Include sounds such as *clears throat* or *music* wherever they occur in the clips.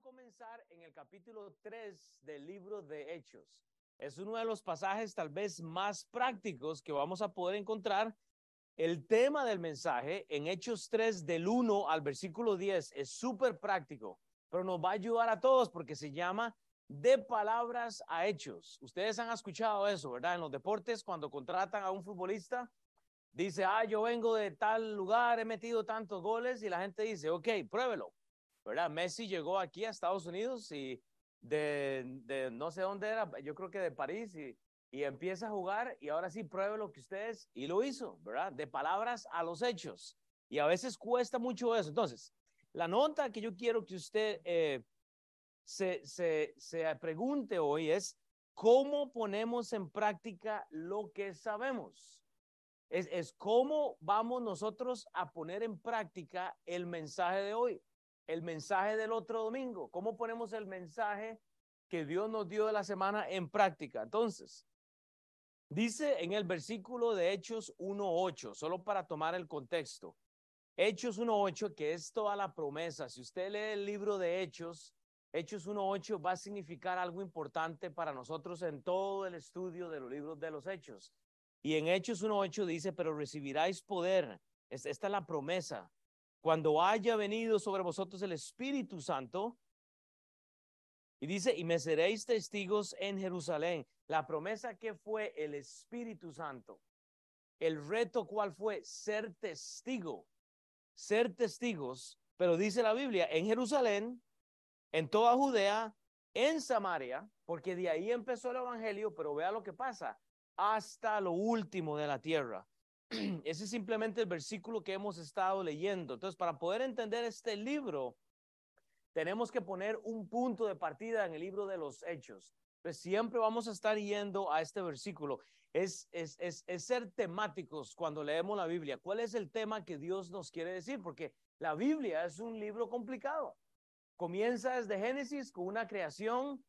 comenzar en el capítulo 3 del libro de Hechos. Es uno de los pasajes tal vez más prácticos que vamos a poder encontrar. El tema del mensaje en Hechos 3 del 1 al versículo 10 es súper práctico, pero nos va a ayudar a todos porque se llama de palabras a hechos. Ustedes han escuchado eso, ¿verdad? En los deportes, cuando contratan a un futbolista, dice, ah, yo vengo de tal lugar, he metido tantos goles y la gente dice, ok, pruébelo. ¿Verdad? Messi llegó aquí a Estados Unidos y de, de no sé dónde era, yo creo que de París y, y empieza a jugar y ahora sí pruebe lo que ustedes y lo hizo, ¿verdad? De palabras a los hechos. Y a veces cuesta mucho eso. Entonces, la nota que yo quiero que usted eh, se, se, se pregunte hoy es, ¿cómo ponemos en práctica lo que sabemos? Es, es cómo vamos nosotros a poner en práctica el mensaje de hoy el mensaje del otro domingo? ¿Cómo ponemos el mensaje que Dios nos dio de la semana en práctica? Entonces, dice en el versículo de Hechos 1.8, solo para tomar el contexto. Hechos 1.8, que es toda la promesa. Si usted lee el libro de Hechos, Hechos 1.8 va a significar algo importante para nosotros en todo el estudio de los libros de los Hechos. Y en Hechos 1.8 dice, pero recibiráis poder. Esta es la promesa cuando haya venido sobre vosotros el Espíritu Santo. Y dice, y me seréis testigos en Jerusalén. La promesa que fue el Espíritu Santo. El reto cuál fue ser testigo, ser testigos, pero dice la Biblia, en Jerusalén, en toda Judea, en Samaria, porque de ahí empezó el Evangelio, pero vea lo que pasa, hasta lo último de la tierra. *clears throat* Ese es simplemente el versículo que hemos estado leyendo. Entonces, para poder entender este libro, tenemos que poner un punto de partida en el libro de los hechos. Pues siempre vamos a estar yendo a este versículo. Es, es, es, es, ser temáticos cuando leemos la Biblia. ¿Cuál es el tema que Dios nos quiere decir? Porque la Biblia es un libro complicado. Comienza desde Génesis con una creación,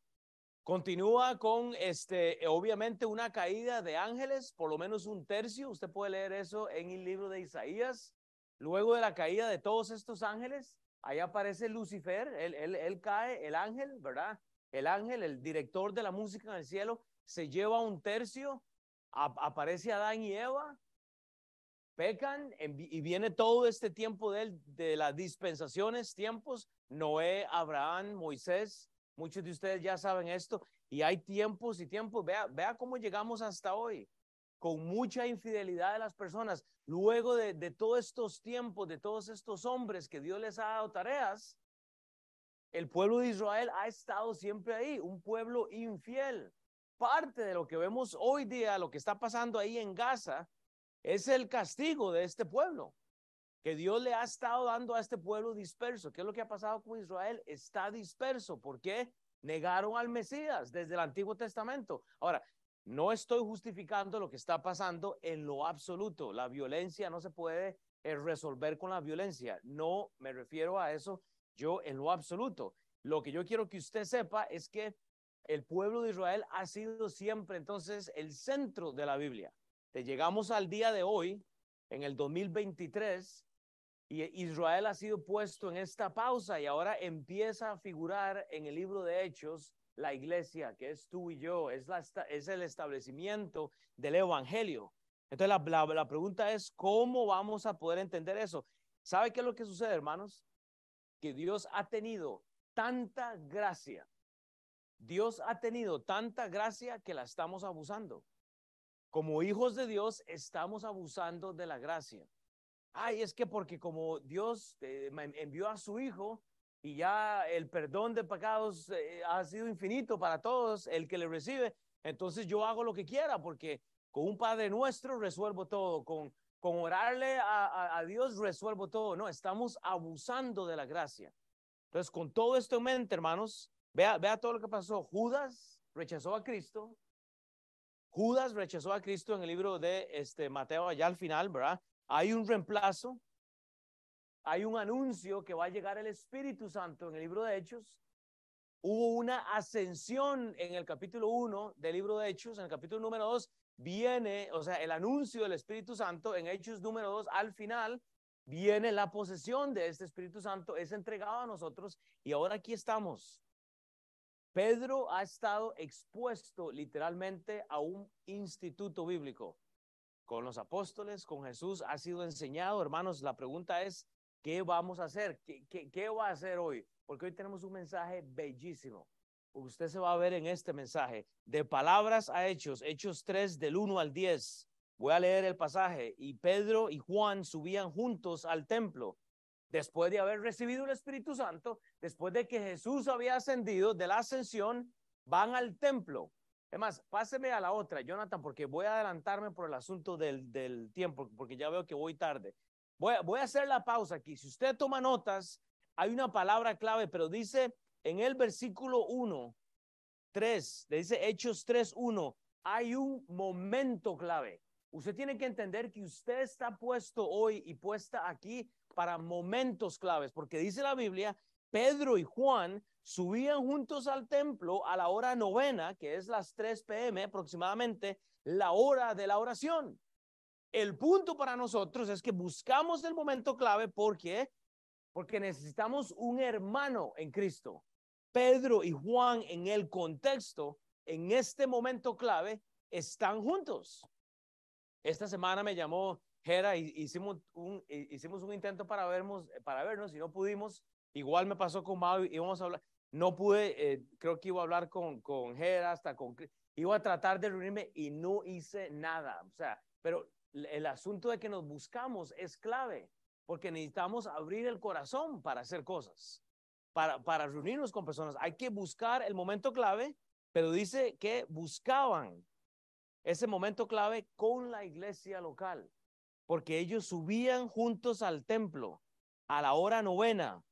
Continúa con, este, obviamente, una caída de ángeles, por lo menos un tercio. Usted puede leer eso en el libro de Isaías. Luego de la caída de todos estos ángeles, ahí aparece Lucifer, él, él, él cae, el ángel, ¿verdad? El ángel, el director de la música en el cielo, se lleva un tercio, aparece Adán y Eva, pecan y viene todo este tiempo de, de las dispensaciones, tiempos, Noé, Abraham, Moisés, Muchos de ustedes ya saben esto y hay tiempos y tiempos. Vea, vea cómo llegamos hasta hoy con mucha infidelidad de las personas. Luego de, de todos estos tiempos, de todos estos hombres que Dios les ha dado tareas, el pueblo de Israel ha estado siempre ahí, un pueblo infiel. Parte de lo que vemos hoy día, lo que está pasando ahí en Gaza, es el castigo de este pueblo que Dios le ha estado dando a este pueblo disperso. ¿Qué es lo que ha pasado con Israel? Está disperso. ¿Por qué? Negaron al Mesías desde el Antiguo Testamento. Ahora, no estoy justificando lo que está pasando en lo absoluto. La violencia no se puede eh, resolver con la violencia. No me refiero a eso yo en lo absoluto. Lo que yo quiero que usted sepa es que el pueblo de Israel ha sido siempre entonces el centro de la Biblia. Te llegamos al día de hoy, en el 2023, y Israel ha sido puesto en esta pausa y ahora empieza a figurar en el libro de Hechos la iglesia, que es tú y yo, es, la, es el establecimiento del Evangelio. Entonces la, la, pregunta es, ¿cómo vamos a poder entender eso? ¿Sabe qué es lo que sucede, hermanos? Que Dios ha tenido tanta gracia. Dios ha tenido tanta gracia que la estamos abusando. Como hijos de Dios estamos abusando de la gracia ay, es que porque como Dios eh, envió a su Hijo y ya el perdón de pecados eh, ha sido infinito para todos, el que le recibe, entonces yo hago lo que quiera porque con un Padre nuestro resuelvo todo, con, con orarle a, a, Dios resuelvo todo. No, estamos abusando de la gracia. Entonces, con todo esto en mente, hermanos, vea, vea todo lo que pasó. Judas rechazó a Cristo. Judas rechazó a Cristo en el libro de este, Mateo, allá al final, ¿verdad? Hay un reemplazo, hay un anuncio que va a llegar el Espíritu Santo en el libro de Hechos. Hubo una ascensión en el capítulo 1 del libro de Hechos, en el capítulo número 2 viene, o sea, el anuncio del Espíritu Santo en Hechos número 2 al final viene la posesión de este Espíritu Santo, es entregado a nosotros y ahora aquí estamos. Pedro ha estado expuesto literalmente a un instituto bíblico. Con los apóstoles, con Jesús, ha sido enseñado. Hermanos, la pregunta es, ¿qué vamos a hacer? ¿Qué, va a hacer hoy? Porque hoy tenemos un mensaje bellísimo. Usted se va a ver en este mensaje, de palabras a hechos, hechos 3 del 1 al 10. Voy a leer el pasaje. Y Pedro y Juan subían juntos al templo después de haber recibido el Espíritu Santo, después de que Jesús había ascendido de la ascensión, van al templo. Es páseme a la otra, Jonathan, porque voy a adelantarme por el asunto del, del tiempo, porque ya veo que voy tarde. Voy voy a hacer la pausa aquí. Si usted toma notas, hay una palabra clave, pero dice en el versículo 1, 3, dice Hechos 3, 1, hay un momento clave. Usted tiene que entender que usted está puesto hoy y puesta aquí para momentos claves, porque dice la Biblia, Pedro y Juan subían juntos al templo a la hora novena, que es las 3 pm aproximadamente, la hora de la oración. El punto para nosotros es que buscamos el momento clave porque porque necesitamos un hermano en Cristo. Pedro y Juan en el contexto, en este momento clave, están juntos. Esta semana me llamó Jera y hicimos un, hicimos un intento para vernos, para vernos y no pudimos. Igual me pasó con Mau, íbamos a hablar. No pude, eh, creo que iba a hablar con, con Jera, hasta con. Iba a tratar de reunirme y no hice nada. O sea, pero el asunto de que nos buscamos es clave, porque necesitamos abrir el corazón para hacer cosas, para, para reunirnos con personas. Hay que buscar el momento clave, pero dice que buscaban ese momento clave con la iglesia local porque ellos subían juntos al templo a la hora novena.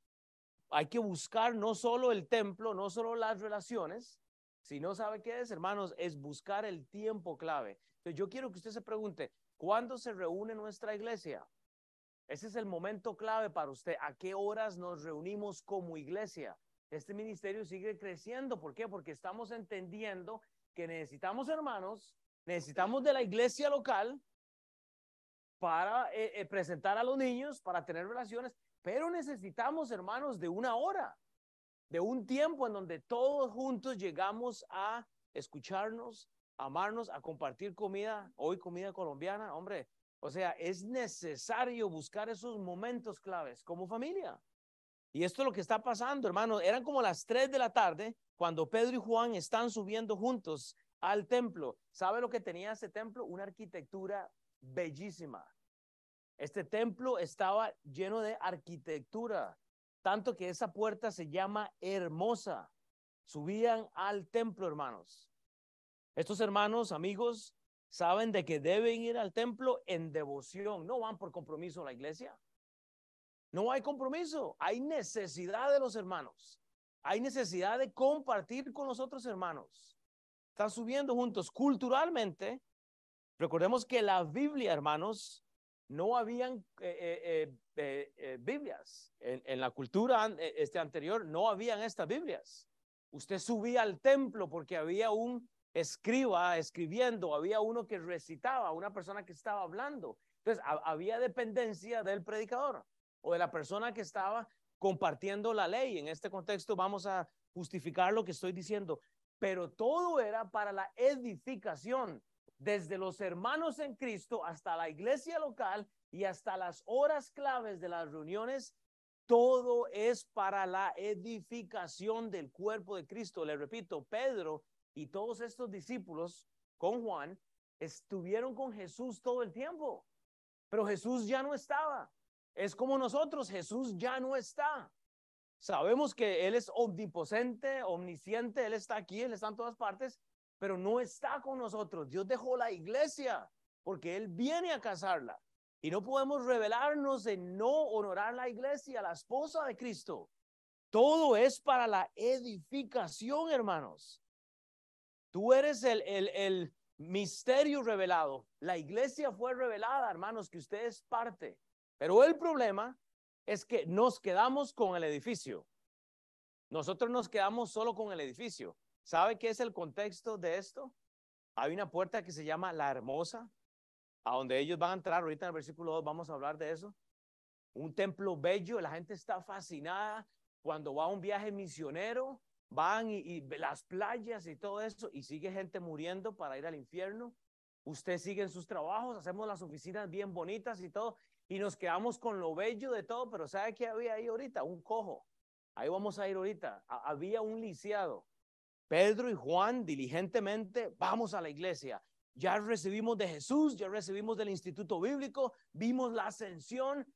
Hay que buscar no solo el templo, no solo las relaciones, sino, ¿sabe qué es, hermanos? Es buscar el tiempo clave. Entonces, yo quiero que usted se pregunte, ¿cuándo se reúne nuestra iglesia? Ese es el momento clave para usted. ¿A qué horas nos reunimos como iglesia? Este ministerio sigue creciendo. ¿Por qué? Porque estamos entendiendo que necesitamos hermanos, necesitamos de la iglesia local, para eh, eh, presentar a los niños, para tener relaciones, pero necesitamos, hermanos, de una hora, de un tiempo en donde todos juntos llegamos a escucharnos, amarnos, a compartir comida, hoy comida colombiana, hombre. O sea, es necesario buscar esos momentos claves como familia. Y esto es lo que está pasando, hermano. Eran como las 3 de la tarde cuando Pedro y Juan están subiendo juntos al templo. ¿Sabe lo que tenía ese templo? Una arquitectura bellísima. Este templo estaba lleno de arquitectura, tanto que esa puerta se llama hermosa. Subían al templo, hermanos. Estos hermanos, amigos, saben de que deben ir al templo en devoción, no van por compromiso a la iglesia. No hay compromiso, hay necesidad de los hermanos. Hay necesidad de compartir con los otros hermanos. Están subiendo juntos culturalmente. Recordemos que la Biblia, hermanos, no habían eh, eh, eh, Biblias. En, la cultura este anterior no habían estas Biblias. Usted subía al templo porque había un escriba escribiendo, había uno que recitaba, una persona que estaba hablando. Entonces, había dependencia del predicador o de la persona que estaba compartiendo la ley. En este contexto vamos a justificar lo que estoy diciendo, pero todo era para la edificación desde los hermanos en Cristo hasta la iglesia local y hasta las horas claves de las reuniones, todo es para la edificación del cuerpo de Cristo. Le repito, Pedro y todos estos discípulos con Juan estuvieron con Jesús todo el tiempo, pero Jesús ya no estaba. Es como nosotros, Jesús ya no está. Sabemos que Él es omnipotente, omnisciente, Él está aquí, Él está en todas partes, pero no está con nosotros. Dios dejó la iglesia porque Él viene a casarla. Y no podemos revelarnos en no honorar la iglesia, la esposa de Cristo. Todo es para la edificación, hermanos. Tú eres el, el, el misterio revelado. La iglesia fue revelada, hermanos, que usted es parte. Pero el problema es que nos quedamos con el edificio. Nosotros nos quedamos solo con el edificio. ¿Sabe qué es el contexto de esto? Hay una puerta que se llama la hermosa, a donde ellos van a entrar. Ahorita en el versículo 2 vamos a hablar de eso. un templo bello, la gente está fascinada cuando va a un viaje misionero, van y, las playas y todo eso, y sigue gente muriendo para ir al infierno. Usted sigue en sus trabajos, hacemos las oficinas bien bonitas y todo, y nos quedamos con lo bello de todo, pero ¿sabe qué había ahí ahorita? Un cojo. Ahí vamos a ir ahorita. había un lisiado. Pedro y Juan diligentemente vamos a la iglesia. Ya recibimos de Jesús, ya recibimos del Instituto Bíblico, vimos la ascensión,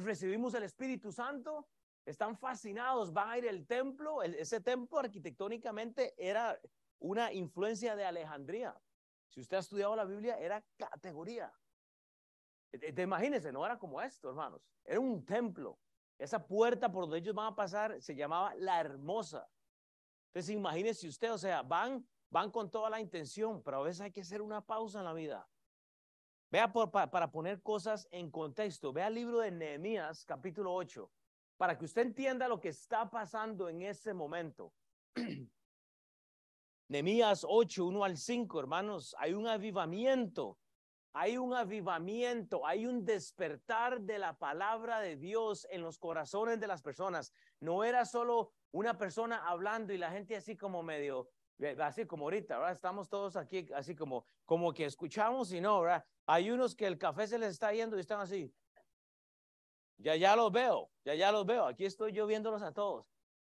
recibimos el Espíritu Santo. Están fascinados, van a ir al templo. ese templo arquitectónicamente era una influencia de Alejandría. Si usted ha estudiado la Biblia, era categoría. Te, imagínense, no era como esto, hermanos. Era un templo. Esa puerta por donde ellos van a pasar se llamaba la hermosa. Entonces, imagínense usted, o sea, van, van con toda la intención, pero a veces hay que hacer una pausa en la vida. Vea para poner cosas en contexto. Vea el libro de Nehemías, capítulo 8, para que usted entienda lo que está pasando en ese momento. *clears throat* Nehemías 8, 1 al 5, hermanos, hay un avivamiento hay un avivamiento, hay un despertar de la palabra de Dios en los corazones de las personas. No era solo una persona hablando y la gente así como medio, así como ahorita, ¿verdad? Estamos todos aquí así como, como que escuchamos y no, ¿verdad? Hay unos que el café se les está yendo y están así. Ya, ya los veo, ya, ya los veo. Aquí estoy yo viéndolos a todos.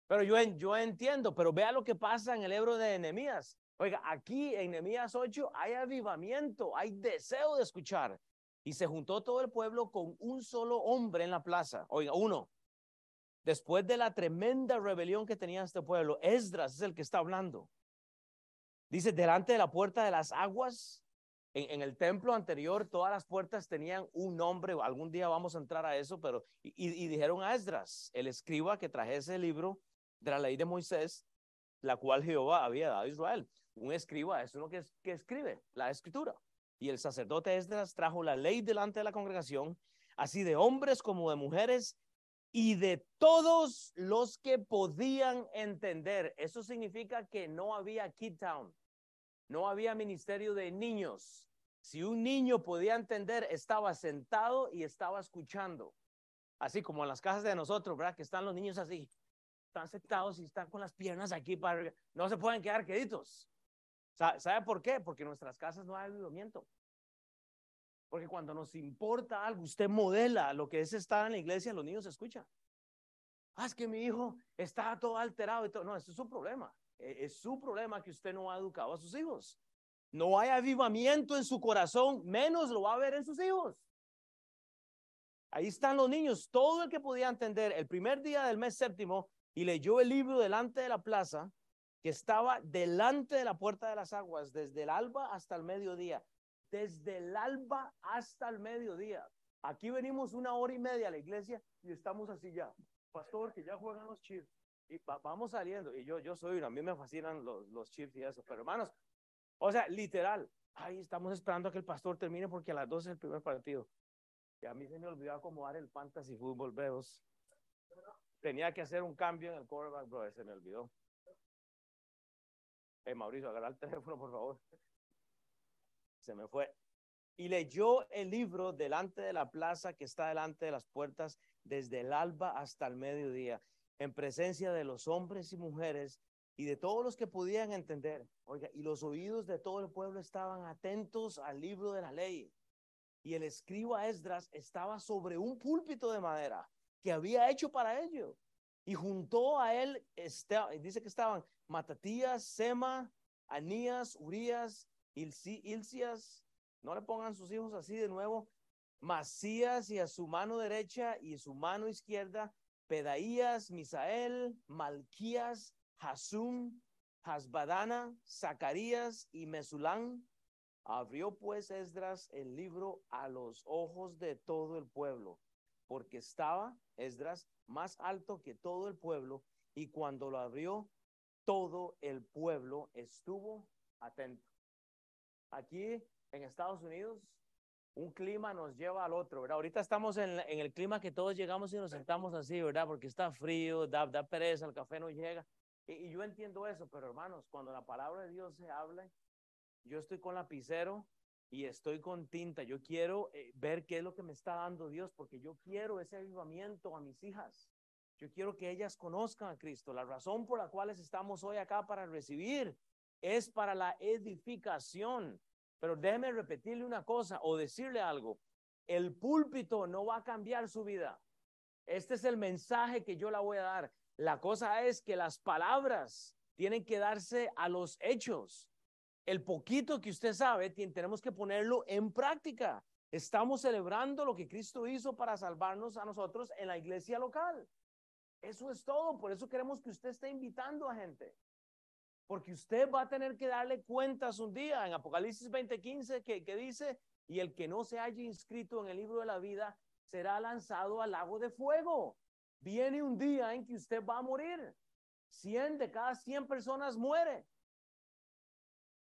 Pero yo, yo entiendo, pero vea lo que pasa en el libro de enemías. Oiga, aquí en Nehemías 8 hay avivamiento, hay deseo de escuchar. Y se juntó todo el pueblo con un solo hombre en la plaza. Oiga, uno. Después de la tremenda rebelión que tenía este pueblo, Esdras es el que está hablando. Dice, delante de la puerta de las aguas, en, el templo anterior, todas las puertas tenían un nombre. Algún día vamos a entrar a eso, pero. Y, dijeron a Esdras, el escriba que trajese el libro de la ley de Moisés, la cual Jehová había dado a Israel un escriba es uno que, que escribe la escritura. Y el sacerdote Esdras trajo la ley delante de la congregación, así de hombres como de mujeres y de todos los que podían entender. Eso significa que no había Kid Town, no había ministerio de niños. Si un niño podía entender, estaba sentado y estaba escuchando. Así como en las casas de nosotros, ¿verdad? Que están los niños así. Están sentados y están con las piernas aquí para... No se pueden quedar queditos. ¿Sabe por qué? Porque en nuestras casas no hay avivamiento. Porque cuando nos importa algo, usted modela lo que es estar en la iglesia, los niños escuchan. Ah, es que mi hijo está todo alterado y todo. No, eso es su problema. E, es su problema que usted no ha educado a sus hijos. No hay avivamiento en su corazón, menos lo va a ver en sus hijos. Ahí están los niños, todo el que podía entender el primer día del mes séptimo y leyó el libro delante de la plaza, que estaba delante de la puerta de las aguas desde el alba hasta el mediodía. Desde el alba hasta el mediodía. Aquí venimos una hora y media a la iglesia y estamos así ya. Pastor, que ya juegan los chips. Y vamos saliendo. Y yo, yo soy a mí me fascinan los, los chips y eso. Pero hermanos, o sea, literal, ahí estamos esperando a que el pastor termine porque a las 12 es el primer partido. Y a mí se me olvidó acomodar el fantasy fútbol, veos. Tenía que hacer un cambio en el quarterback, bro, se me olvidó. Eh, Mauricio, agarra el teléfono, por favor. Se me fue. Y leyó el libro delante de la plaza que está delante de las puertas desde el alba hasta el mediodía, en presencia de los hombres y mujeres y de todos los que podían entender. Oiga, y los oídos de todo el pueblo estaban atentos al libro de la ley. Y el escriba Esdras estaba sobre un púlpito de madera que había hecho para ello. Y juntó a él, dice que estaban Matatías, Sema, Anías, Urias, Ilcias, no le pongan sus hijos así de nuevo, Masías y a su mano derecha y su mano izquierda, Pedaías, Misael, Malquías, Hasum, Hasbadana, Zacarías y Mesulán. Abrió pues Esdras el libro a los ojos de todo el pueblo, porque estaba Esdras más alto que todo el pueblo, y cuando lo abrió, todo el pueblo estuvo atento. Aquí en Estados Unidos, un clima nos lleva al otro, ¿verdad? Ahorita estamos en, el clima que todos llegamos y nos sentamos así, ¿verdad? Porque está frío, da, da pereza, el café no llega. Y, y, yo entiendo eso, pero hermanos, cuando la palabra de Dios se habla, yo estoy con lapicero y estoy con tinta. Yo quiero eh, ver qué es lo que me está dando Dios, porque yo quiero ese avivamiento a mis hijas. Yo quiero que ellas conozcan a Cristo. La razón por la cual estamos hoy acá para recibir es para la edificación. Pero déjeme repetirle una cosa o decirle algo. El púlpito no va a cambiar su vida. Este es el mensaje que yo la voy a dar. La cosa es que las palabras tienen que darse a los hechos. El poquito que usted sabe, tenemos que ponerlo en práctica. Estamos celebrando lo que Cristo hizo para salvarnos a nosotros en la iglesia local. Eso es todo. Por eso queremos que usted esté invitando a gente. Porque usted va a tener que darle cuentas un día en Apocalipsis 20:15 que, dice, y el que no se haya inscrito en el libro de la vida será lanzado al lago de fuego. Viene un día en que usted va a morir. 100 de cada 100 personas muere.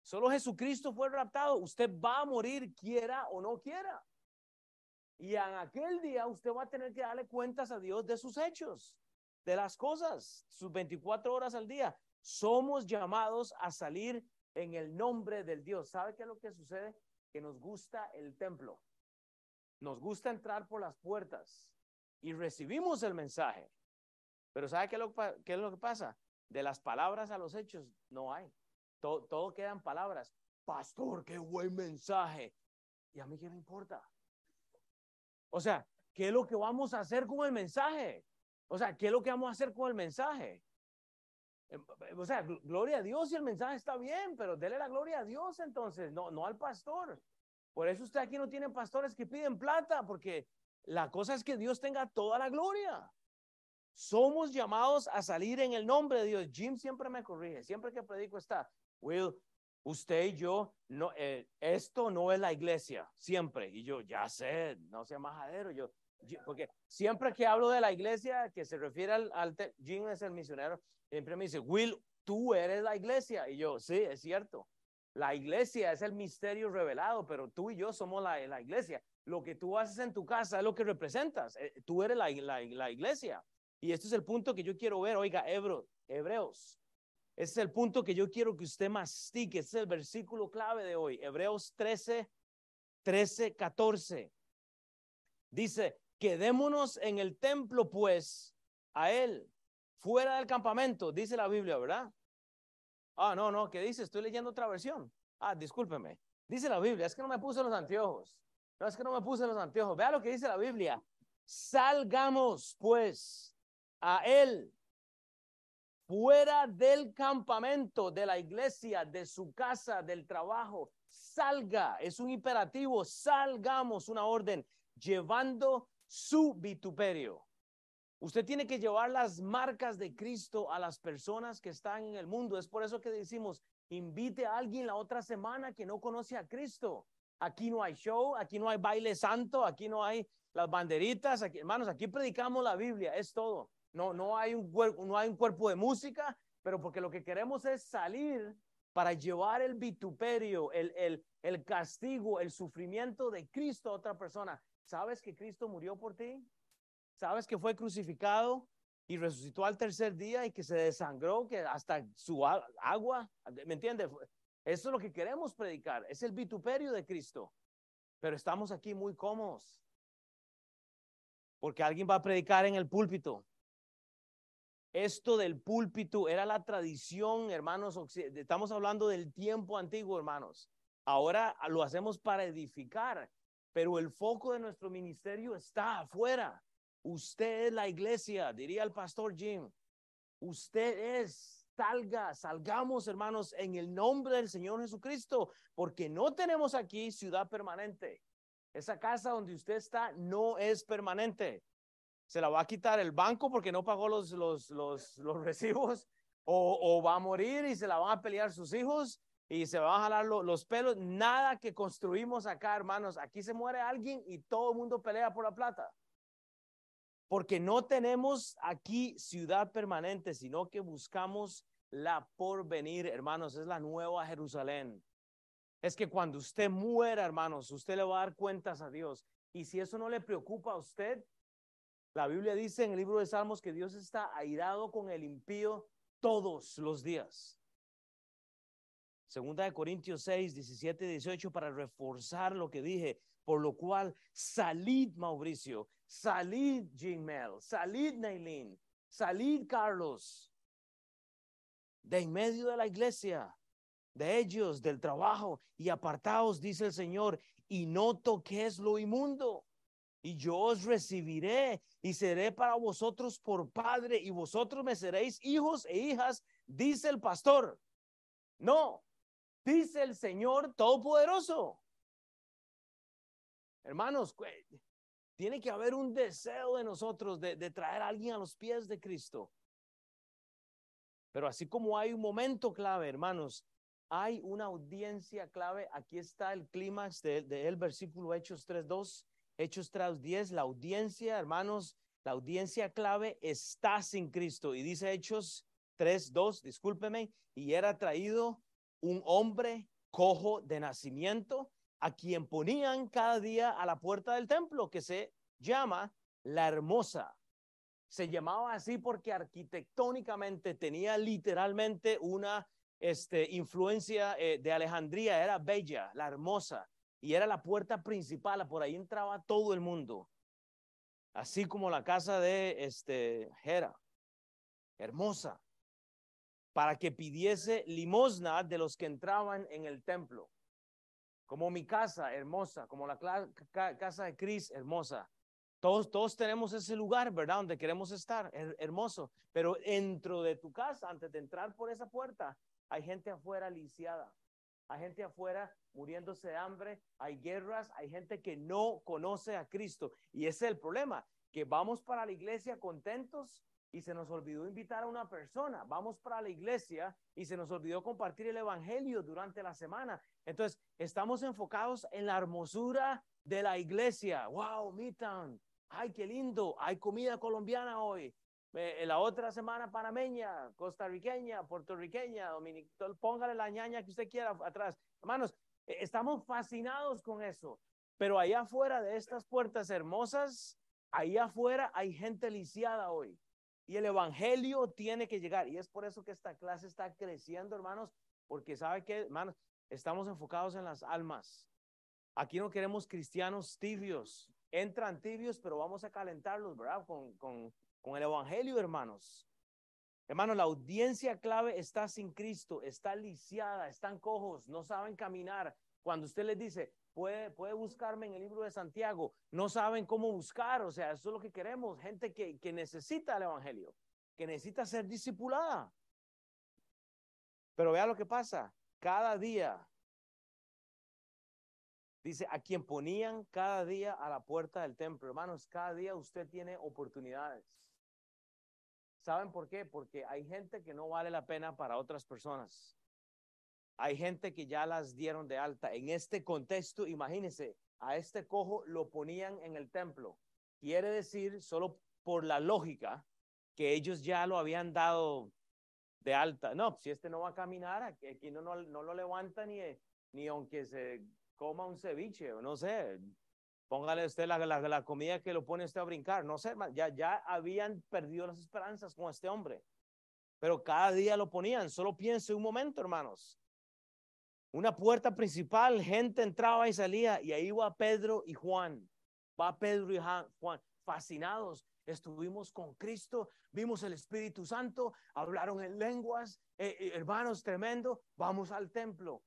Solo Jesucristo fue raptado. Usted va a morir, quiera o no quiera. Y en aquel día usted va a tener que darle cuentas a Dios de sus hechos, de las cosas, sus 24 horas al día. Somos llamados a salir en el nombre del Dios. ¿Sabe qué es lo que sucede? Que nos gusta el templo. Nos gusta entrar por las puertas y recibimos el mensaje. Pero ¿sabe qué es lo que pasa? De las palabras a los hechos no hay. Todo, todo quedan palabras. Pastor, qué buen mensaje. ¿Y a mí qué me importa? O sea, ¿qué es lo que vamos a hacer con el mensaje? O sea, ¿qué es lo que vamos a hacer con el mensaje? Em, o sea, gloria a Dios y el mensaje está bien, pero dele la gloria a Dios entonces, no, no al pastor. Por eso usted aquí no tiene pastores que piden plata, porque la cosa es que Dios tenga toda la gloria. Somos llamados a salir en el nombre de Dios. Jim siempre me corrige, siempre que predico está, Will, usted y yo, no, eh, esto no es la iglesia, siempre. Y yo, ya sé, no sea majadero, yo, porque siempre que hablo de la iglesia, que se refiere al, al Jim es el misionero, siempre me dice, Will, tú eres la iglesia. Y yo, sí, es cierto. La iglesia es el misterio revelado, pero tú y yo somos la, la iglesia. Lo que tú haces en tu casa es lo que representas. Eh, tú eres la, la, la iglesia. Y este es el punto que yo quiero ver. Oiga, Hebreos ese es el punto que yo quiero que usted mastique. Ese es el versículo clave de hoy. Hebreos 13, 13, 14. Dice, quedémonos en el templo, pues, a él, fuera del campamento, dice la Biblia, ¿verdad? Ah, no, no, ¿qué dice? Estoy leyendo otra versión. Ah, discúlpeme. Dice la Biblia, es que no me puse los anteojos. No, es que no me puse los anteojos. Vea lo que dice la Biblia. Salgamos, pues, a él fuera del campamento, de la iglesia, de su casa, del trabajo. Salga, es un imperativo, salgamos una orden, llevando su vituperio. Usted tiene que llevar las marcas de Cristo a las personas que están en el mundo. Es por eso que decimos, invite a alguien la otra semana que no conoce a Cristo. Aquí no hay show, aquí no hay baile santo, aquí no hay las banderitas, aquí, hermanos, aquí predicamos la Biblia, es todo. No, no, hay un cuerpo, no hay un cuerpo de música, pero porque lo que queremos es salir para llevar el vituperio, el, el, el castigo, el sufrimiento de Cristo a otra persona. ¿Sabes que Cristo murió por ti? ¿Sabes que fue crucificado y resucitó al tercer día y que se desangró, que hasta su agua, ¿me entiendes? Eso es lo que queremos predicar, es el vituperio de Cristo. Pero estamos aquí muy cómodos. Porque alguien va a predicar en el púlpito esto del púlpito era la tradición, hermanos. Estamos hablando del tiempo antiguo, hermanos. Ahora lo hacemos para edificar, pero el foco de nuestro ministerio está afuera. Usted es la iglesia, diría el pastor Jim. Usted es, salga, salgamos, hermanos, en el nombre del Señor Jesucristo, porque no tenemos aquí ciudad permanente. Esa casa donde usted está no es permanente se la va a quitar el banco porque no pagó los, los, los, los *laughs* recibos, o, o, va a morir y se la van a pelear sus hijos y se van a jalar los pelos. Nada que construimos acá, hermanos. Aquí se muere alguien y todo el mundo pelea por la plata. Porque no tenemos aquí ciudad permanente, sino que buscamos la porvenir, hermanos. Es la nueva Jerusalén. Es que cuando usted muera, hermanos, usted le va a dar cuentas a Dios. Y si eso no le preocupa a usted, la Biblia dice en el libro de Salmos que Dios está airado con el impío todos los días. Segunda de Corintios 6, 17 y 18 para reforzar lo que dije. Por lo cual, salid Mauricio, salid Gmail, salid Nailin, salid Carlos, de en medio de la iglesia, de ellos, del trabajo, y apartaos, dice el Señor, y no toques lo inmundo. Y yo os recibiré y seré para vosotros por padre, y vosotros me seréis hijos e hijas, dice el pastor. No, dice el Señor Todopoderoso. Hermanos, tiene que haber un deseo de nosotros de, de, traer a alguien a los pies de Cristo. Pero así como hay un momento clave, hermanos, hay una audiencia clave. Aquí está el clímax del de, el versículo Hechos 3.2, Hechos 3.10. La audiencia, hermanos, la audiencia clave está sin Cristo. Y dice Hechos 3.2, discúlpeme, y era traído un hombre cojo de nacimiento a quien ponían cada día a la puerta del templo, que se llama la hermosa. Se llamaba así porque arquitectónicamente tenía literalmente una este, influencia eh, de Alejandría, era bella, la hermosa, y era la puerta principal, por ahí entraba todo el mundo, así como la casa de este, Hera, hermosa para que pidiese limosna de los que entraban en el templo. Como mi casa hermosa, como la casa de Cris hermosa. Todos, todos tenemos ese lugar, ¿verdad? Donde queremos estar, hermoso. Pero dentro de tu casa, antes de entrar por esa puerta, hay gente afuera lisiada. Hay gente afuera muriéndose de hambre, hay guerras, hay gente que no conoce a Cristo. Y ese es el problema, que vamos para la iglesia contentos, y se nos olvidó invitar a una persona. Vamos para la iglesia y se nos olvidó compartir el evangelio durante la semana. Entonces, estamos enfocados en la hermosura de la iglesia. Wow, Midtown. Ay, qué lindo. Hay comida colombiana hoy. Eh, la otra semana panameña, costarriqueña, puertorriqueña, dominicana. Póngale la ñaña que usted quiera atrás. Hermanos, eh, estamos fascinados con eso. Pero allá afuera de estas puertas hermosas, allá afuera hay gente lisiada hoy. Y el Evangelio tiene que llegar. Y es por eso que esta clase está creciendo, hermanos, porque sabe que, hermanos, estamos enfocados en las almas. Aquí no queremos cristianos tibios. Entran tibios, pero vamos a calentarlos, ¿verdad? Con, con, con el Evangelio, hermanos. Hermanos, la audiencia clave está sin Cristo, está lisiada, están cojos, no saben caminar. Cuando usted les dice, puede, puede buscarme en el libro de Santiago. No saben cómo buscar, o sea, eso es lo que queremos, gente que, que necesita el Evangelio, que necesita ser discipulada. Pero vea lo que pasa, cada día, dice, a quien ponían cada día a la puerta del templo, hermanos, cada día usted tiene oportunidades. ¿Saben por qué? Porque hay gente que no vale la pena para otras personas. Hay gente que ya las dieron de alta. En este contexto, imagínense, a este cojo lo ponían en el templo. Quiere decir, solo por la lógica, que ellos ya lo habían dado de alta. No, si este no va a caminar, aquí no, no, lo levanta ni, ni aunque se coma un ceviche o no sé. Póngale usted la, la, la comida que lo pone usted a brincar. No sé, ya, ya habían perdido las esperanzas con este hombre. Pero cada día lo ponían. Solo piense un momento, hermanos una puerta principal, gente entraba y salía, y ahí va Pedro y Juan. Va Pedro y Juan, fascinados. Estuvimos con Cristo, vimos el Espíritu Santo, hablaron en lenguas, eh, eh, hermanos, tremendo. Vamos al templo.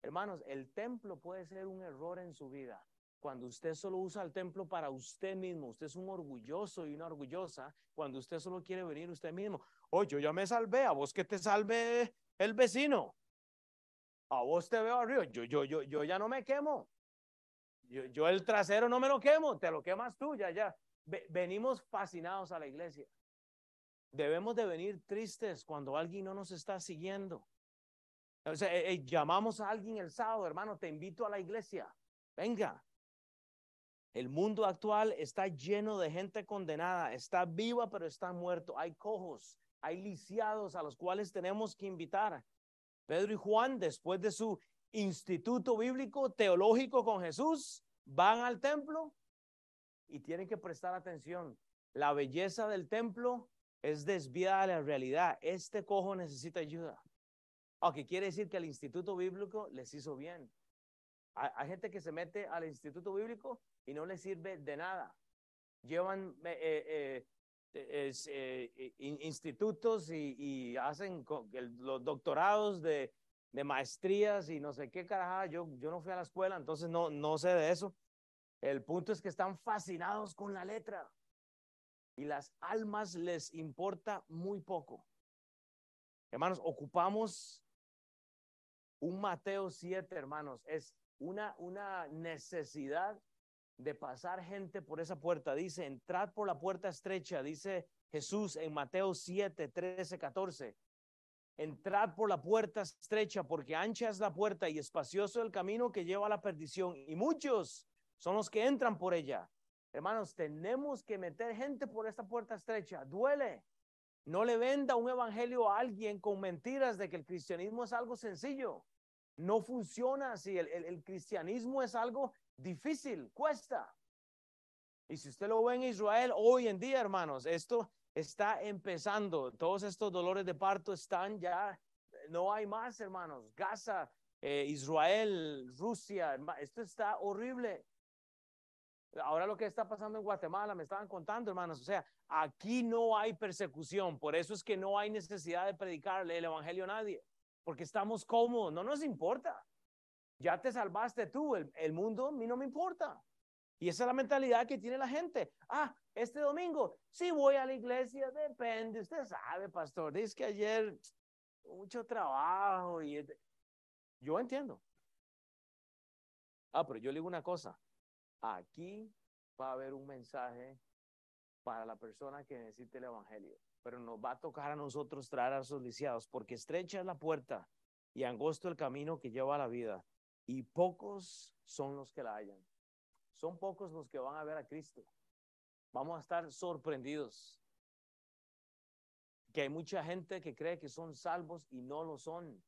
Hermanos, el templo puede ser un error en su vida. Cuando usted solo usa el templo para usted mismo, usted es un orgulloso y una orgullosa, cuando usted solo quiere venir usted mismo. Oye, yo ya me salvé, a vos que te salve el vecino a vos te veo arriba, yo, yo, yo, yo ya no me quemo. Yo, yo el trasero no me lo quemo, te lo quemas tú, ya, ya. venimos fascinados a la iglesia. Debemos de venir tristes cuando alguien no nos está siguiendo. O sea, eh, eh, llamamos a alguien el sábado, hermano, te invito a la iglesia. Venga. El mundo actual está lleno de gente condenada, está viva pero está muerto. Hay cojos, hay lisiados a los cuales tenemos que invitar. Pedro y Juan, después de su instituto bíblico teológico con Jesús, van al templo y tienen que prestar atención. La belleza del templo es desviada de la realidad. Este cojo necesita ayuda. O que quiere decir que el instituto bíblico les hizo bien. Hay, gente que se mete al instituto bíblico y no les sirve de nada. Llevan eh, eh, eh, institutos y, hacen los doctorados de, maestrías y no sé qué carajo. Yo, yo no fui a la escuela, entonces no, no sé de eso. El punto es que están fascinados con la letra y las almas les importa muy poco. Hermanos, ocupamos un Mateo 7, hermanos, es una, una necesidad de pasar gente por esa puerta. Dice, entrad por la puerta estrecha, dice Jesús en Mateo 7, 13, 14. Entrad por la puerta estrecha, porque ancha es la puerta y espacioso el camino que lleva a la perdición, y muchos son los que entran por ella. Hermanos, tenemos que meter gente por esta puerta estrecha. Duele. No le venda un evangelio a alguien con mentiras de que el cristianismo es algo sencillo. No funciona así. El, cristianismo es algo difícil, cuesta. Y si usted lo ve en Israel hoy en día, hermanos, esto está empezando. Todos estos dolores de parto están ya, no hay más, hermanos. Gaza, eh, Israel, Rusia, esto está horrible. Ahora lo que está pasando en Guatemala, me estaban contando, hermanos, o sea, aquí no hay persecución, por eso es que no hay necesidad de predicarle el evangelio a nadie, porque estamos cómodos, no nos importa. Ya te salvaste tú, el, mundo a mí no me importa. Y esa es la mentalidad que tiene la gente. Ah, este domingo, sí voy a la iglesia, depende, usted sabe, pastor, dice que ayer mucho trabajo y yo entiendo. Ah, pero yo le digo una cosa, Aquí va a haber un mensaje para la persona que necesite el Evangelio, pero nos va a tocar a nosotros traer a esos lisiados, porque estrecha es la puerta y angosto el camino que lleva a la vida, y pocos son los que la hallan. Son pocos los que van a ver a Cristo. Vamos a estar sorprendidos. Que hay mucha gente que cree que son salvos y no lo son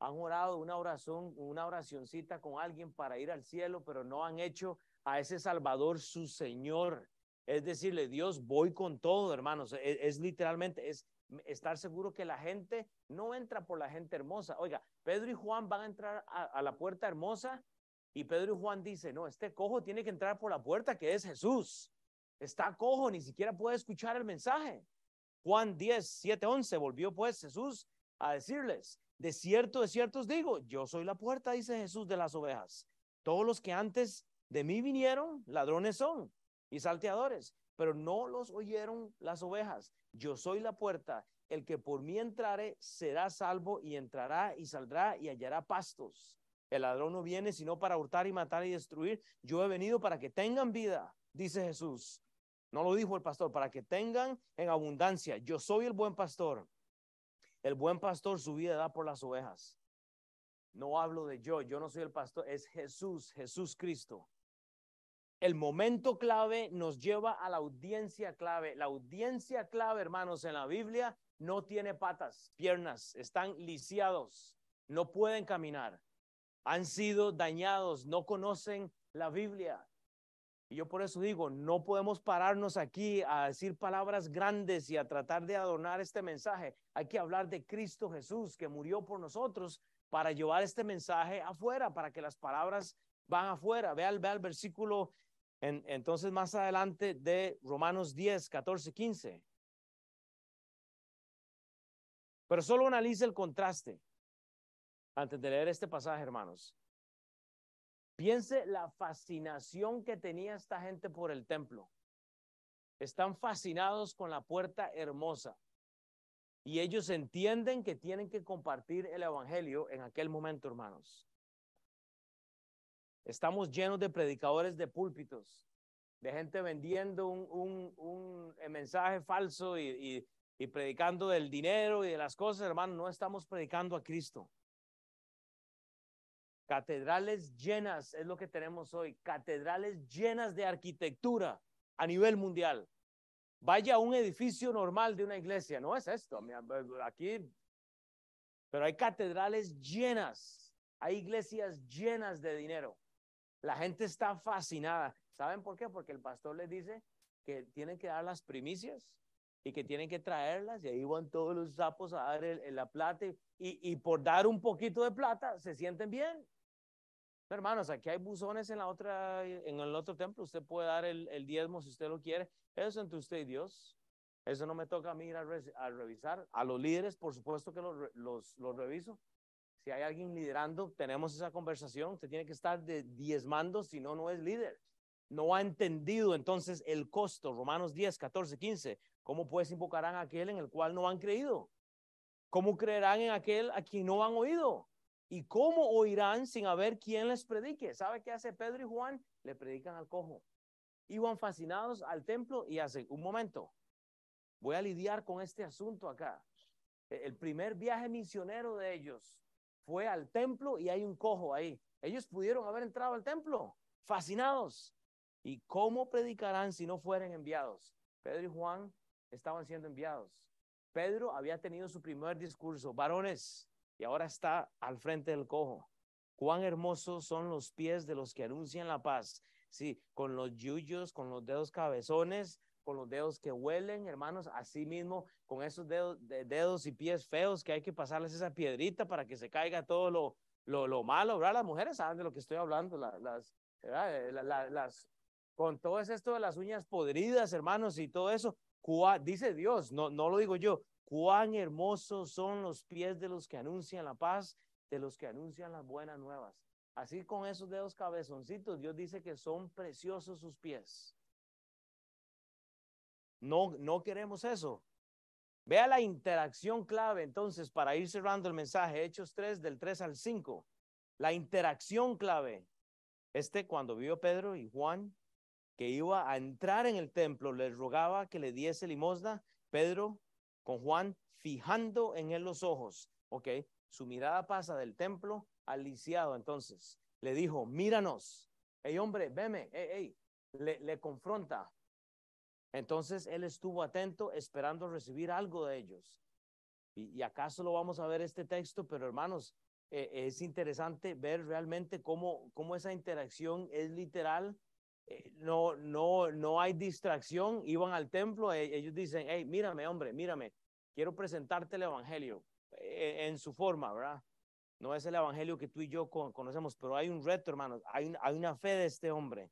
han orado una oración, una oracioncita con alguien para ir al cielo, pero no han hecho a ese Salvador su Señor. Es decirle, Dios, voy con todo, hermanos. E, es, literalmente, es estar seguro que la gente no entra por la gente hermosa. Oiga, Pedro y Juan van a entrar a, a la puerta hermosa y Pedro y Juan dice, no, este cojo tiene que entrar por la puerta que es Jesús. Está cojo, ni siquiera puede escuchar el mensaje. Juan 10, 7, 11, volvió pues Jesús a decirles, de cierto, de cierto os digo, yo soy la puerta, dice Jesús, de las ovejas. Todos los que antes de mí vinieron, ladrones son y salteadores, pero no los oyeron las ovejas. Yo soy la puerta, el que por mí entrare será salvo y entrará y saldrá y hallará pastos. El ladrón no viene sino para hurtar y matar y destruir. Yo he venido para que tengan vida, dice Jesús. No lo dijo el pastor, para que tengan en abundancia. Yo soy el buen pastor. El buen pastor su vida da por las ovejas. No hablo de yo, yo no soy el pastor, es Jesús, Jesús Cristo. El momento clave nos lleva a la audiencia clave. La audiencia clave, hermanos, en la Biblia no tiene patas, piernas, están lisiados, no pueden caminar, han sido dañados, no conocen la Biblia. Y yo por eso digo, no podemos pararnos aquí a decir palabras grandes y a tratar de adornar este mensaje. Hay que hablar de Cristo Jesús que murió por nosotros para llevar este mensaje afuera, para que las palabras van afuera. Vea, el versículo entonces más adelante de Romanos 10, 14, 15. Pero solo analice el contraste antes de leer este pasaje, hermanos. Piense la fascinación que tenía esta gente por el templo. Están fascinados con la puerta hermosa. Y ellos entienden que tienen que compartir el Evangelio en aquel momento, hermanos. Estamos llenos de predicadores de púlpitos, de gente vendiendo un, mensaje falso y, predicando del dinero y de las cosas, hermanos. No estamos predicando a Cristo. Catedrales llenas es lo que tenemos hoy, catedrales llenas de arquitectura a nivel mundial. Vaya un edificio normal de una iglesia, no es esto, aquí, pero hay catedrales llenas, hay iglesias llenas de dinero. La gente está fascinada. ¿Saben por qué? Porque el pastor les dice que tienen que dar las primicias y que tienen que traerlas y ahí van todos los sapos a dar la plata y, y, por dar un poquito de plata se sienten bien. Hermanos, aquí hay buzones en la otra, en el otro templo. Usted puede dar el, el diezmo si usted lo quiere. Eso es entre usted y Dios. Eso no me toca a mí ir a, revisar. A los líderes, por supuesto que los, los, los, reviso. Si hay alguien liderando, tenemos esa conversación. Usted tiene que estar de diezmando, si no, no es líder. No ha entendido entonces el costo. Romanos 10, 14, 15. ¿Cómo pues invocarán a aquel en el cual no han creído? ¿Cómo creerán en aquel a quien no han oído? ¿Y cómo oirán sin haber quien les predique? ¿Sabe qué hace Pedro y Juan? Le predican al cojo. Iban fascinados al templo y hace un momento, voy a lidiar con este asunto acá. E, el primer viaje misionero de ellos fue al templo y hay un cojo ahí. Ellos pudieron haber entrado al templo, fascinados. ¿Y cómo predicarán si no fueren enviados? Pedro y Juan estaban siendo enviados. Pedro había tenido su primer discurso, varones, y ahora está al frente del cojo. Cuán hermosos son los pies de los que anuncian la paz. Sí, con los yuyos, con los dedos cabezones, con los dedos que huelen, hermanos, así mismo con esos dedos, dedos y pies feos que hay que pasarles esa piedrita para que se caiga todo lo, lo, lo malo, ¿verdad? Las mujeres saben de lo que estoy hablando, las, eh, las, con todo esto de las uñas podridas, hermanos, y todo eso, dice Dios, no, no lo digo yo, cuán hermosos son los pies de los que anuncian la paz, de los que anuncian las buenas nuevas. Así con esos dedos cabezoncitos, Dios dice que son preciosos sus pies. No, no queremos eso. Vea la interacción clave entonces para ir cerrando el mensaje, Hechos 3 del 3 al 5. La interacción clave. Este cuando vio Pedro y Juan que iba a entrar en el templo, les rogaba que le diese limosna. Pedro con Juan fijando en él los ojos. Ok, su mirada pasa del templo al lisiado. Entonces le dijo, míranos. Hey hombre, veme, hey, hey. Le, le confronta. Entonces él estuvo atento esperando recibir algo de ellos. Y, acaso lo vamos a ver este texto, pero hermanos, eh, es interesante ver realmente cómo, cómo esa interacción es literal. Eh, no, no, no hay distracción. Iban al templo, e, ellos dicen, hey, mírame, hombre, mírame, quiero presentarte el evangelio eh, en su forma, ¿verdad? No es el evangelio que tú y yo conocemos, pero hay un reto, hermanos. Hay, hay una fe de este hombre.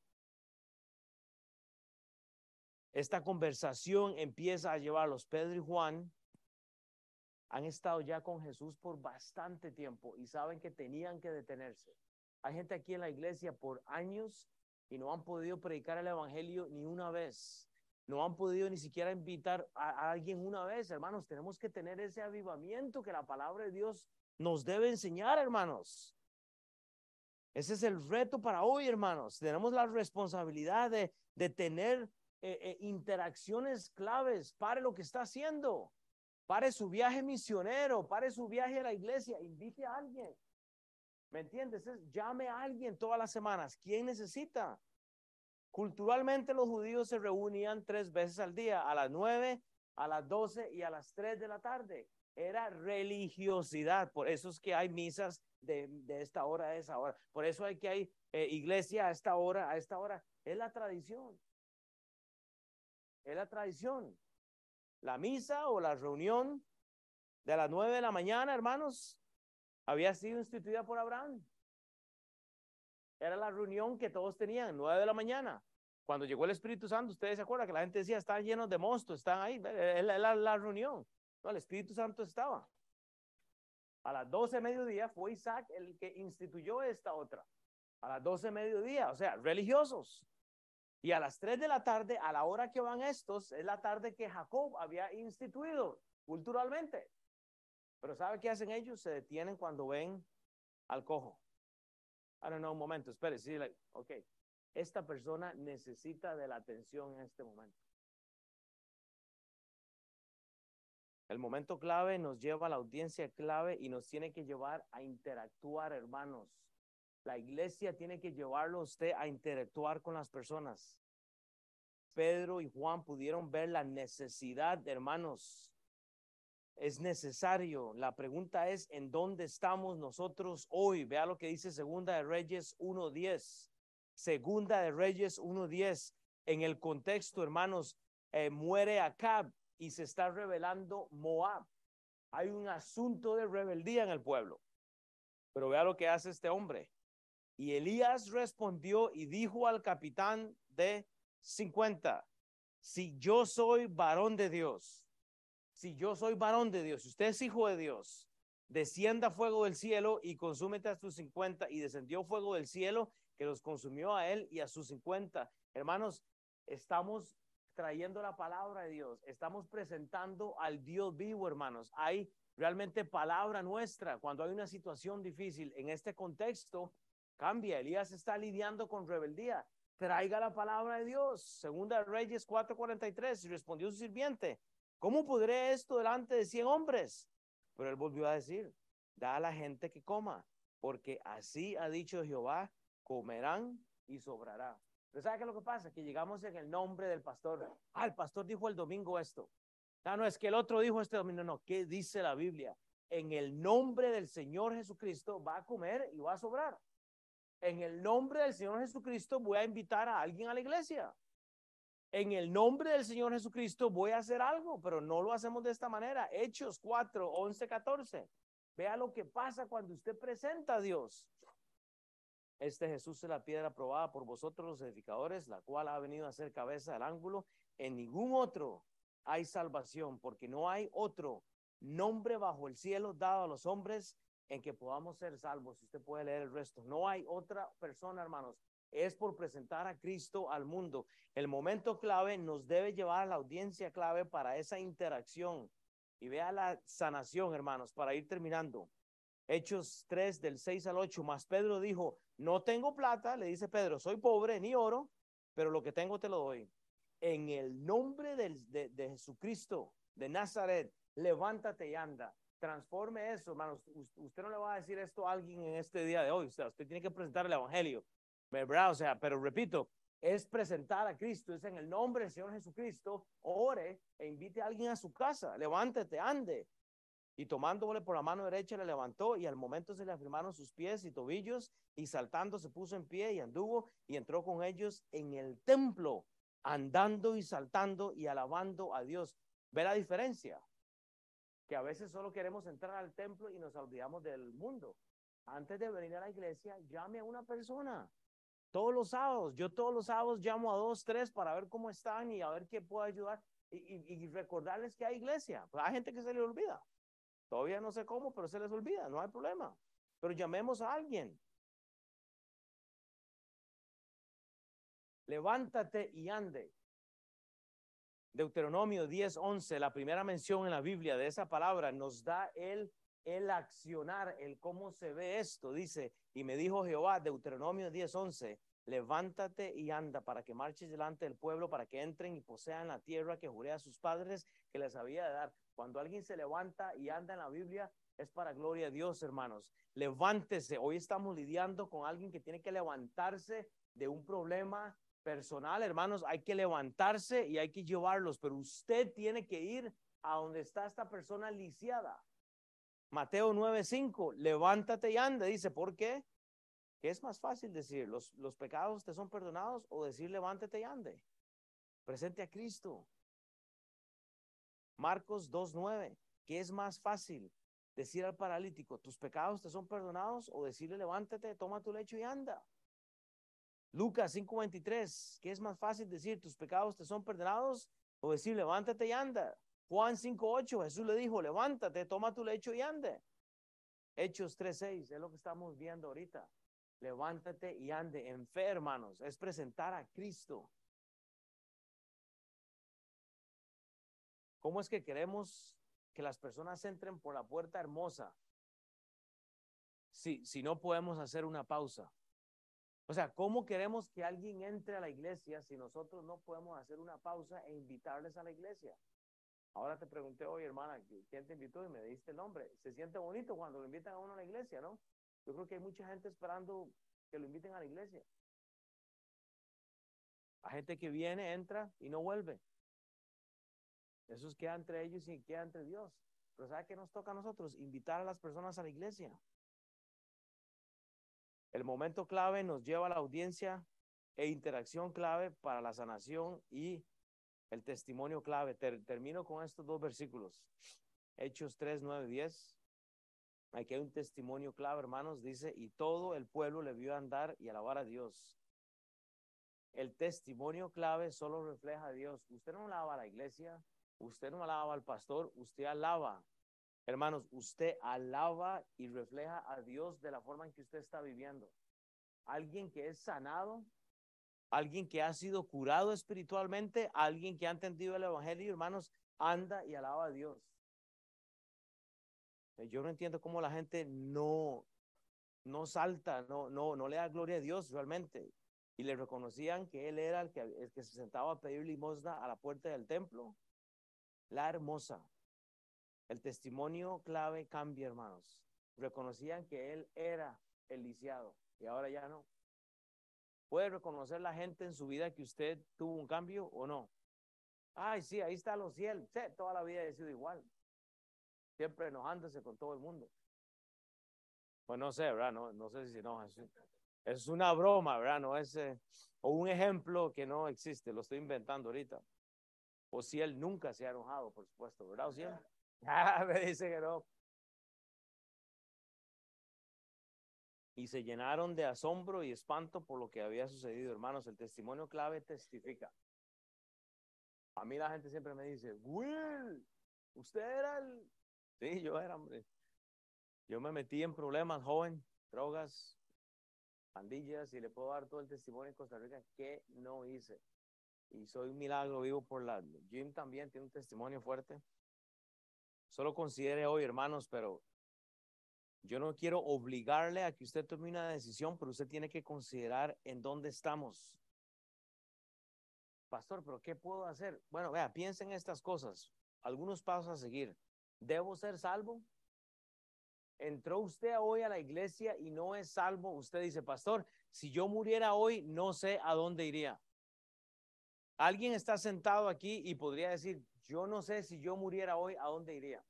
Esta conversación empieza a llevarlos. Pedro y Juan han estado ya con Jesús por bastante tiempo y saben que tenían que detenerse. Hay gente aquí en la iglesia por años y no han podido predicar el Evangelio ni una vez. No han podido ni siquiera invitar a, alguien una vez. Hermanos, tenemos que tener ese avivamiento que la palabra de Dios nos debe enseñar, hermanos. Ese es el reto para hoy, hermanos. Tenemos la responsabilidad de, de tener eh, eh, interacciones claves, pare lo que está haciendo, pare su viaje misionero, pare su viaje a la iglesia, invite a alguien. ¿Me entiendes? llame a alguien todas las semanas. ¿Quién necesita? Culturalmente los judíos se reunían tres veces al día, a las nueve, a las doce y a las tres de la tarde. Era religiosidad, por eso es que hay misas de, esta hora a esa hora. Por eso hay que hay eh, iglesia a esta hora, a esta hora. Es la tradición. Es la tradición. La misa o la reunión de las nueve de la mañana, hermanos, había sido instituida por Abraham. Era la reunión que todos tenían, nueve de la mañana. Cuando llegó el Espíritu Santo, ustedes se acuerdan que la gente decía, están llenos de monstruos, están ahí, es la, reunión. No, el Espíritu Santo estaba. A las doce de mediodía fue Isaac el que instituyó esta otra. A las doce de mediodía, o sea, religiosos. Y a las 3 de la tarde, a la hora que van estos, es la tarde que Jacob había instituido culturalmente. Pero ¿sabe qué hacen ellos? Se detienen cuando ven al cojo. I don't know, un momento, espere, sí, ok. Esta persona necesita de la atención en este momento. El momento clave nos lleva a la audiencia clave y nos tiene que llevar a interactuar, hermanos. La iglesia tiene que llevarlo a usted a interactuar con las personas. Pedro y Juan pudieron ver la necesidad, hermanos. Es necesario. La pregunta es, ¿en dónde estamos nosotros hoy? Vea lo que dice Segunda de Reyes 1.10. Segunda de Reyes 1.10. En el contexto, hermanos, eh, muere Acab y se está revelando Moab. Hay un asunto de rebeldía en el pueblo. Pero vea lo que hace este hombre. Y Elías respondió y dijo al capitán de 50, si yo soy varón de Dios, si yo soy varón de Dios, si usted es hijo de Dios, descienda fuego del cielo y consúmete a sus 50 y descendió fuego del cielo que los consumió a él y a sus 50. Hermanos, estamos trayendo la palabra de Dios, estamos presentando al Dios vivo, hermanos. Hay realmente palabra nuestra cuando hay una situación difícil. En este contexto, cambia. Elías está lidiando con rebeldía. Traiga la palabra de Dios. Segunda Reyes 4:43. Y respondió su sirviente, ¿cómo podré esto delante de cien hombres? Pero él volvió a decir, da a la gente que coma, porque así ha dicho Jehová, comerán y sobrará. Pero ¿sabe qué lo que pasa? Que llegamos en el nombre del pastor. Ah, el pastor dijo el domingo esto. No, no, es que el otro dijo este domingo. No, ¿qué dice la Biblia? En el nombre del Señor Jesucristo va a comer y va a sobrar. En el nombre del Señor Jesucristo voy a invitar a alguien a la iglesia. En el nombre del Señor Jesucristo voy a hacer algo, pero no lo hacemos de esta manera. Hechos 4, 11, 14. Vea lo que pasa cuando usted presenta a Dios. Este Jesús es la piedra probada por vosotros los edificadores, la cual ha venido a ser cabeza del ángulo. En ningún otro hay salvación, porque no hay otro nombre bajo el cielo dado a los hombres en que podamos ser salvos. Usted puede leer el resto. No hay otra persona, hermanos. Es por presentar a Cristo al mundo. El momento clave nos debe llevar a la audiencia clave para esa interacción. Y vea la sanación, hermanos, para ir terminando. Hechos 3 del 6 al 8, más Pedro dijo, no tengo plata, le dice Pedro, soy pobre ni oro, pero lo que tengo te lo doy. En el nombre de, de Jesucristo de Nazaret, levántate y anda. Transforme eso, hermanos. Usted no le va a decir esto a alguien en este día de hoy. O sea, usted tiene que presentar el Evangelio. ¿Verdad? O sea, pero repito, es presentar a Cristo, es en el nombre del Señor Jesucristo, ore e invite a alguien a su casa, levántate, ande. Y tomándole por la mano derecha le levantó y al momento se le afirmaron sus pies y tobillos y saltando se puso en pie y anduvo y entró con ellos en el templo, andando y saltando y alabando a Dios. ¿Ve la diferencia? Que a veces solo queremos entrar al templo y nos olvidamos del mundo. Antes de venir a la iglesia, llame a una persona. Todos los sábados, yo todos los sábados llamo a dos, tres para ver cómo están y a ver qué puedo ayudar y, recordarles que hay iglesia. Pues hay gente que se le olvida. Todavía no sé cómo, pero se les olvida, no hay problema. Pero llamemos a alguien. Levántate y ande. Deuteronomio 10:11, la primera mención en la Biblia de esa palabra, nos da el, el accionar, el cómo se ve esto. Dice, y me dijo Jehová, Deuteronomio 10:11, levántate y anda para que marches delante del pueblo, para que entren y posean la tierra que juré a sus padres que les había de dar. Cuando alguien se levanta y anda en la Biblia, es para gloria a Dios, hermanos. Levántese. Hoy estamos lidiando con alguien que tiene que levantarse de un problema personal, hermanos. Hay que levantarse y hay que llevarlos, pero usted tiene que ir a donde está esta persona lisiada. Mateo 9:5, levántate y anda. Dice, ¿por qué? ¿Qué es más fácil decir? ¿Los, ¿Los pecados te son perdonados o decir levántate y ande? Presente a Cristo. Marcos 2.9. ¿Qué es más fácil? Decir al paralítico, tus pecados te son perdonados o decirle levántate, toma tu lecho y anda. Lucas 5.23. ¿Qué es más fácil decir tus pecados te son perdonados o decir levántate y anda? Juan 5.8. Jesús le dijo, levántate, toma tu lecho y ande. Hechos 3.6. Es lo que estamos viendo ahorita. Levántate y ande en fe, hermanos. Es presentar a Cristo. ¿Cómo es que queremos que las personas entren por la puerta hermosa si, si no podemos hacer una pausa? O sea, ¿cómo queremos que alguien entre a la iglesia si nosotros no podemos hacer una pausa e invitarles a la iglesia? Ahora te pregunté hoy, hermana, ¿quién te invitó? Y me diste el nombre. Se siente bonito cuando lo invitan a uno a la iglesia, ¿no? Yo creo que hay mucha gente esperando que lo inviten a la iglesia. Hay gente que viene, entra y no vuelve. Eso queda entre ellos y queda entre Dios. Pero ¿sabe qué nos toca a nosotros? Invitar a las personas a la iglesia. El momento clave nos lleva a la audiencia e interacción clave para la sanación y el testimonio clave. termino con estos dos versículos. Hechos 3, 9, 10. Aquí hay un testimonio clave, hermanos. Dice, y todo el pueblo le vio andar y alabar a Dios. El testimonio clave solo refleja a Dios. Usted no alaba a la iglesia, usted no alaba al pastor, usted alaba. Hermanos, usted alaba y refleja a Dios de la forma en que usted está viviendo. Alguien que es sanado, alguien que ha sido curado espiritualmente, alguien que ha entendido el Evangelio, hermanos, anda y alaba a Dios. Yo no entiendo cómo la gente no, no salta, no, no, no le da gloria a Dios realmente. Y le reconocían que él era el que, el que se sentaba a pedir limosna a la puerta del templo. La hermosa. El testimonio clave cambia, hermanos. Reconocían que él era el lisiado y ahora ya no. ¿Puede reconocer la gente en su vida que usted tuvo un cambio o no? Ay, sí, ahí está los cielos. toda la vida ha sido igual. Siempre enojándose con todo el mundo. Pues no sé, ¿verdad? No, no sé si no. Es, es una broma, ¿verdad? No es eh, o un ejemplo que no existe. Lo estoy inventando ahorita. O si él nunca se ha enojado, por supuesto, ¿verdad? O si ah, *laughs* me dice que no. Y se llenaron de asombro y espanto por lo que había sucedido. Hermanos, el testimonio clave testifica. A mí la gente siempre me dice, Will, usted era el... Sí, yo era, hombre. Yo me metí en problemas joven, drogas, pandillas, y le puedo dar todo el testimonio en Costa Rica que no hice. Y soy un milagro vivo por la... Jim también tiene un testimonio fuerte. Solo considere hoy, hermanos, pero yo no quiero obligarle a que usted tome una decisión, pero usted tiene que considerar en dónde estamos. Pastor, pero ¿qué puedo hacer? Bueno, vea, piensen en estas cosas. Algunos pasos a seguir. ¿Debo ser salvo? Entró usted hoy a la iglesia y no es salvo. Usted dice, pastor, si yo muriera hoy, no sé a dónde iría. Alguien está sentado aquí y podría decir, yo no sé si yo muriera hoy, a dónde iría.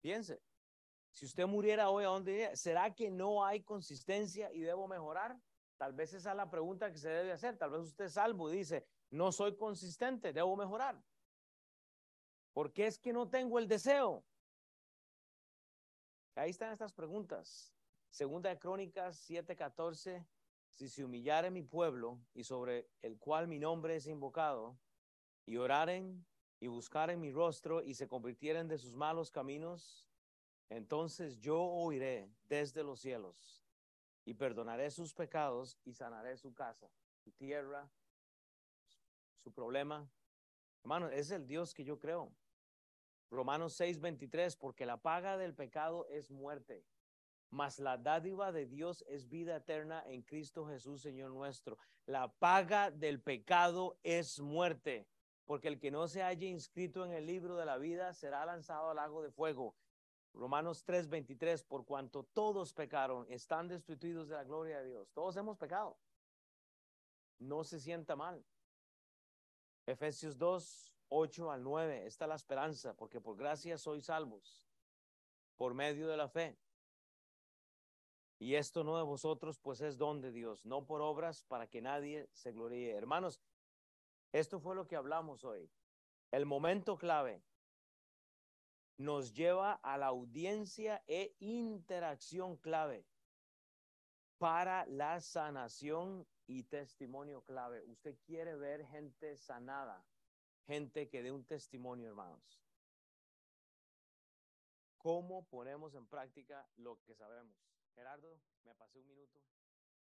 Piense, si usted muriera hoy, ¿a dónde iría? ¿Será que no hay consistencia y debo mejorar? Tal vez esa es la pregunta que se debe hacer. Tal vez usted es salvo y dice, no soy consistente, debo mejorar. ¿Por qué es que no tengo el deseo? Ahí están estas preguntas. Segunda de Crónicas 7:14, si se humillare mi pueblo y sobre el cual mi nombre es invocado, y oraren y buscaren mi rostro y se convirtieren de sus malos caminos, entonces yo oiré desde los cielos y perdonaré sus pecados y sanaré su casa, su tierra, su problema. Hermano, es el Dios que yo creo. Romanos 6:23, porque la paga del pecado es muerte, mas la dádiva de Dios es vida eterna en Cristo Jesús, Señor nuestro. La paga del pecado es muerte porque el que no se haya inscrito en el libro de la vida será lanzado al lago de fuego. Romanos 3:23, por cuanto todos pecaron, están destituidos de la gloria de Dios. Todos hemos pecado. No se sienta mal. Efesios 2, 8 al 9, está la esperanza, porque por gracia sois salvos, por medio de la fe. Y esto no de vosotros, pues es don de Dios, no por obras para que nadie se gloríe. Hermanos, esto fue lo que hablamos hoy. El momento clave nos lleva a la audiencia e interacción clave para la sanación y testimonio clave. Usted quiere ver gente sanada, gente que dé un testimonio, hermanos. ¿Cómo ponemos en práctica lo que sabemos? Gerardo, me pasé un minuto.